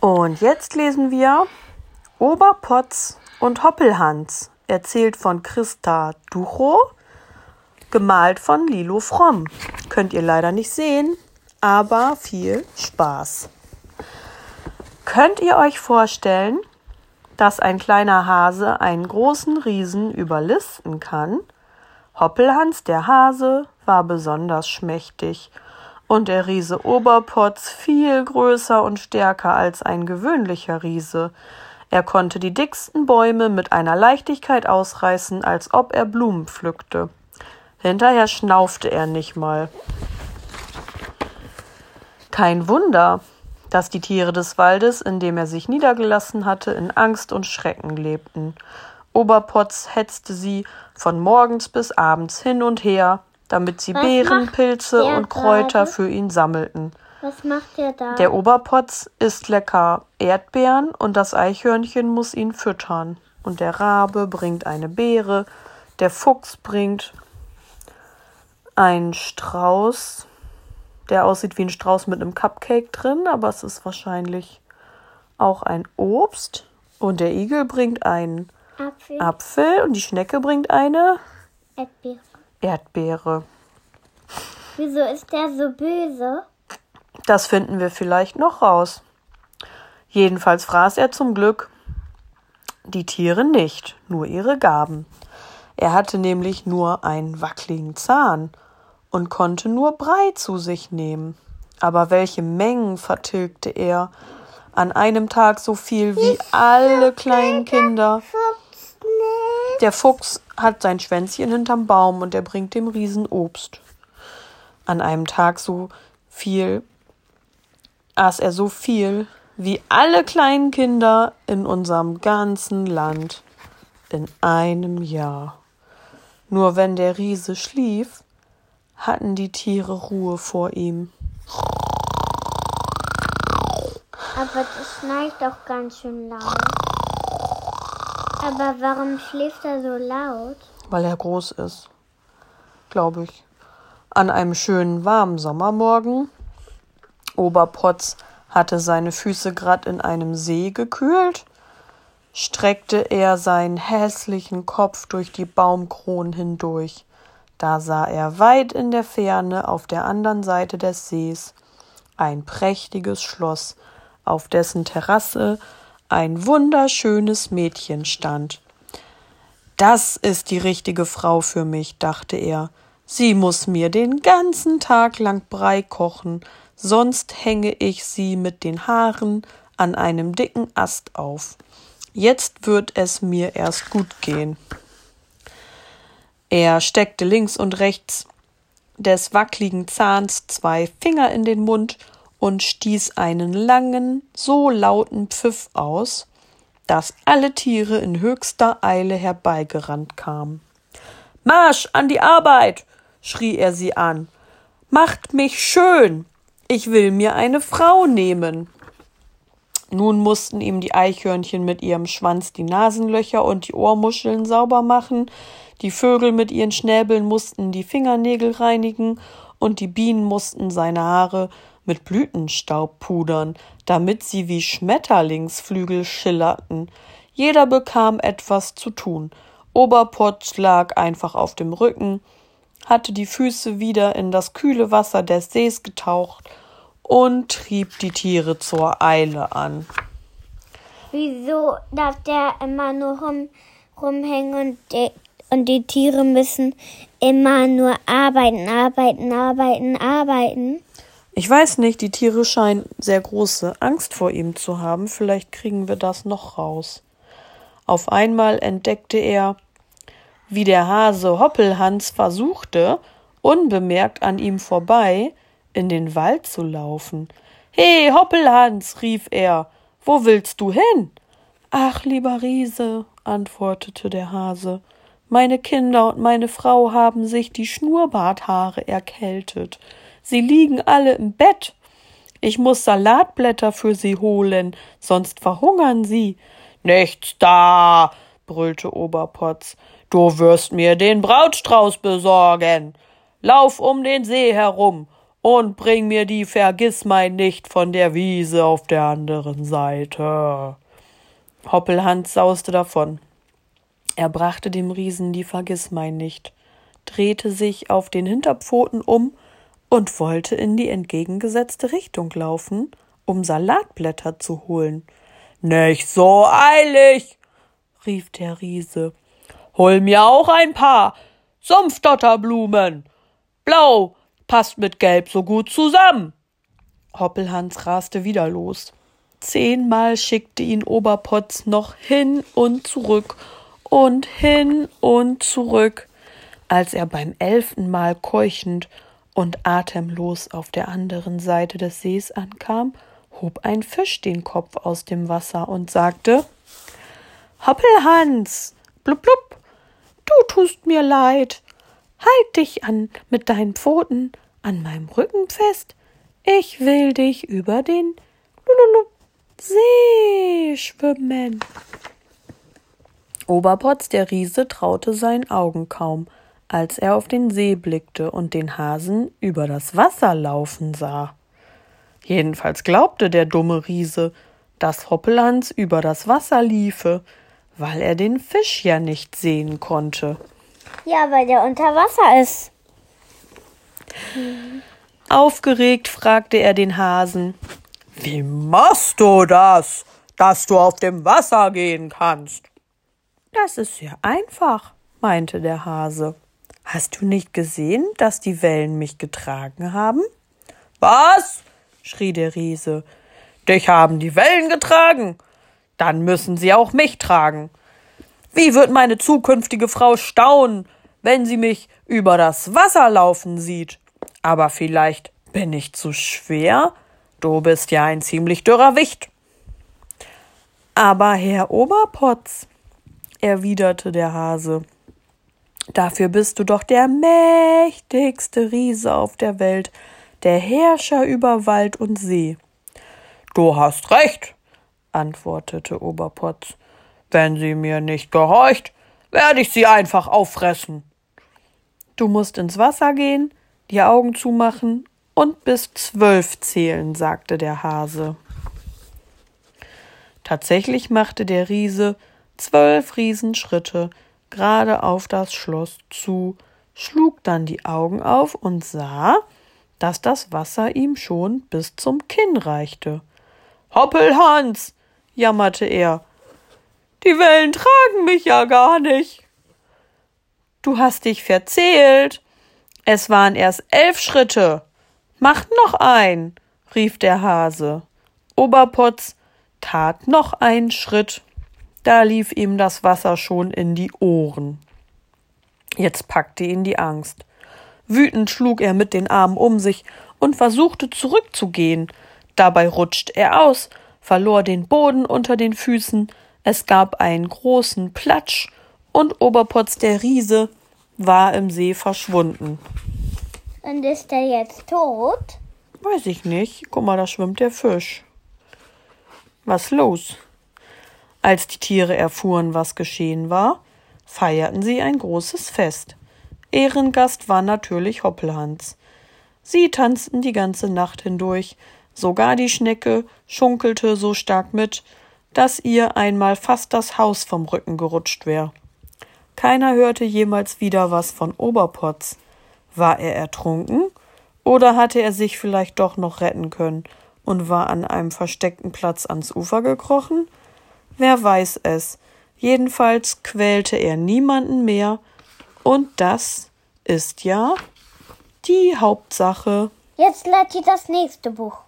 Und jetzt lesen wir Oberpotz und Hoppelhans, erzählt von Christa Ducho, gemalt von Lilo Fromm. Könnt ihr leider nicht sehen, aber viel Spaß. Könnt ihr euch vorstellen, dass ein kleiner Hase einen großen Riesen überlisten kann? Hoppelhans der Hase war besonders schmächtig und der Riese Oberpotz viel größer und stärker als ein gewöhnlicher Riese. Er konnte die dicksten Bäume mit einer Leichtigkeit ausreißen, als ob er Blumen pflückte. Hinterher schnaufte er nicht mal. Kein Wunder, dass die Tiere des Waldes, in dem er sich niedergelassen hatte, in Angst und Schrecken lebten. Oberpotz hetzte sie von morgens bis abends hin und her, damit sie Was Beeren, Pilze und Kräuter gerade? für ihn sammelten. Was macht der da? Der Oberpotz isst lecker Erdbeeren und das Eichhörnchen muss ihn füttern. Und der Rabe bringt eine Beere, der Fuchs bringt einen Strauß, der aussieht wie ein Strauß mit einem Cupcake drin, aber es ist wahrscheinlich auch ein Obst. Und der Igel bringt einen Apfel, Apfel und die Schnecke bringt eine Erdbeere. Erdbeere. Wieso ist der so böse? Das finden wir vielleicht noch raus. Jedenfalls fraß er zum Glück die Tiere nicht, nur ihre Gaben. Er hatte nämlich nur einen wackligen Zahn und konnte nur Brei zu sich nehmen. Aber welche Mengen vertilgte er? An einem Tag so viel wie alle kleinen Kinder. Der Fuchs hat sein Schwänzchen hinterm Baum und er bringt dem Riesen Obst. An einem Tag so viel aß er so viel wie alle kleinen Kinder in unserem ganzen Land in einem Jahr. Nur wenn der Riese schlief, hatten die Tiere Ruhe vor ihm. Aber das schneit doch ganz schön laut. Aber warum schläft er so laut? weil er groß ist, glaube ich. An einem schönen warmen Sommermorgen. Oberpotz hatte seine Füße grad in einem See gekühlt, streckte er seinen hässlichen Kopf durch die Baumkronen hindurch. Da sah er weit in der Ferne auf der anderen Seite des Sees ein prächtiges Schloss, auf dessen Terrasse ein wunderschönes Mädchen stand. Das ist die richtige Frau für mich, dachte er. Sie muss mir den ganzen Tag lang Brei kochen, sonst hänge ich sie mit den Haaren an einem dicken Ast auf. Jetzt wird es mir erst gut gehen. Er steckte links und rechts des wackligen Zahns zwei Finger in den Mund und stieß einen langen, so lauten Pfiff aus, dass alle Tiere in höchster Eile herbeigerannt kamen. Marsch an die Arbeit! schrie er sie an. Macht mich schön! Ich will mir eine Frau nehmen. Nun mussten ihm die Eichhörnchen mit ihrem Schwanz die Nasenlöcher und die Ohrmuscheln sauber machen, die Vögel mit ihren Schnäbeln mussten die Fingernägel reinigen und die Bienen mussten seine Haare mit Blütenstaub pudern, damit sie wie Schmetterlingsflügel schillerten. Jeder bekam etwas zu tun. Oberpotz lag einfach auf dem Rücken, hatte die Füße wieder in das kühle Wasser des Sees getaucht und trieb die Tiere zur Eile an. Wieso darf der immer nur rum, rumhängen und die, und die Tiere müssen immer nur arbeiten, arbeiten, arbeiten, arbeiten? Ich weiß nicht, die Tiere scheinen sehr große Angst vor ihm zu haben. Vielleicht kriegen wir das noch raus. Auf einmal entdeckte er, wie der Hase Hoppelhans versuchte, unbemerkt an ihm vorbei in den Wald zu laufen. He, Hoppelhans, rief er, wo willst du hin? Ach, lieber Riese, antwortete der Hase, meine Kinder und meine Frau haben sich die Schnurrbarthaare erkältet. Sie liegen alle im Bett. Ich muss Salatblätter für sie holen, sonst verhungern sie. Nichts da, brüllte Oberpotz. Du wirst mir den Brautstrauß besorgen. Lauf um den See herum und bring mir die Vergissmein nicht von der Wiese auf der anderen Seite. Hoppelhans sauste davon. Er brachte dem Riesen die Vergissmein nicht, drehte sich auf den Hinterpfoten um und wollte in die entgegengesetzte Richtung laufen, um Salatblätter zu holen. Nicht so eilig, rief der Riese. Hol mir auch ein paar Sumpfdotterblumen. Blau passt mit Gelb so gut zusammen. Hoppelhans raste wieder los. Zehnmal schickte ihn Oberpotz noch hin und zurück und hin und zurück. Als er beim elften Mal keuchend und atemlos auf der anderen Seite des Sees ankam, hob ein Fisch den Kopf aus dem Wasser und sagte Hoppelhans, blub blub, du tust mir leid. Halt dich an mit deinen Pfoten an meinem Rücken fest. Ich will dich über den Lululu See schwimmen. Oberpotz der Riese traute seinen Augen kaum, als er auf den See blickte und den Hasen über das Wasser laufen sah. Jedenfalls glaubte der dumme Riese, dass Hoppelhans über das Wasser liefe, weil er den Fisch ja nicht sehen konnte. Ja, weil der unter Wasser ist. Aufgeregt fragte er den Hasen. Wie machst du das, dass du auf dem Wasser gehen kannst? Das ist sehr einfach, meinte der Hase. Hast du nicht gesehen, dass die Wellen mich getragen haben? Was? schrie der Riese. Dich haben die Wellen getragen. Dann müssen sie auch mich tragen. Wie wird meine zukünftige Frau staunen, wenn sie mich über das Wasser laufen sieht? Aber vielleicht bin ich zu schwer? Du bist ja ein ziemlich dürrer Wicht. Aber Herr Oberpotz, erwiderte der Hase, dafür bist du doch der mächtigste Riese auf der Welt, der Herrscher über Wald und See. Du hast recht, antwortete Oberpotz. Wenn sie mir nicht gehorcht, werde ich sie einfach auffressen. Du musst ins Wasser gehen, die Augen zumachen und bis zwölf zählen, sagte der Hase. Tatsächlich machte der Riese zwölf Riesenschritte gerade auf das Schloss zu, schlug dann die Augen auf und sah, dass das Wasser ihm schon bis zum Kinn reichte. Hoppelhans, jammerte er, die Wellen tragen mich ja gar nicht. Du hast dich verzählt. Es waren erst elf Schritte. Mach noch ein, rief der Hase. Oberpotz tat noch einen Schritt. Da lief ihm das Wasser schon in die Ohren. Jetzt packte ihn die Angst. Wütend schlug er mit den Armen um sich und versuchte zurückzugehen. Dabei rutschte er aus, verlor den Boden unter den Füßen, es gab einen großen Platsch und Oberpotz der Riese war im See verschwunden. Und ist er jetzt tot? Weiß ich nicht. Guck mal, da schwimmt der Fisch. Was los? Als die Tiere erfuhren, was geschehen war, feierten sie ein großes Fest. Ehrengast war natürlich Hoppelhans. Sie tanzten die ganze Nacht hindurch, sogar die Schnecke schunkelte so stark mit, dass ihr einmal fast das Haus vom Rücken gerutscht wär. Keiner hörte jemals wieder was von Oberpotz. War er ertrunken? Oder hatte er sich vielleicht doch noch retten können und war an einem versteckten Platz ans Ufer gekrochen? Wer weiß es. Jedenfalls quälte er niemanden mehr, und das ist ja die Hauptsache. Jetzt Latti das nächste Buch.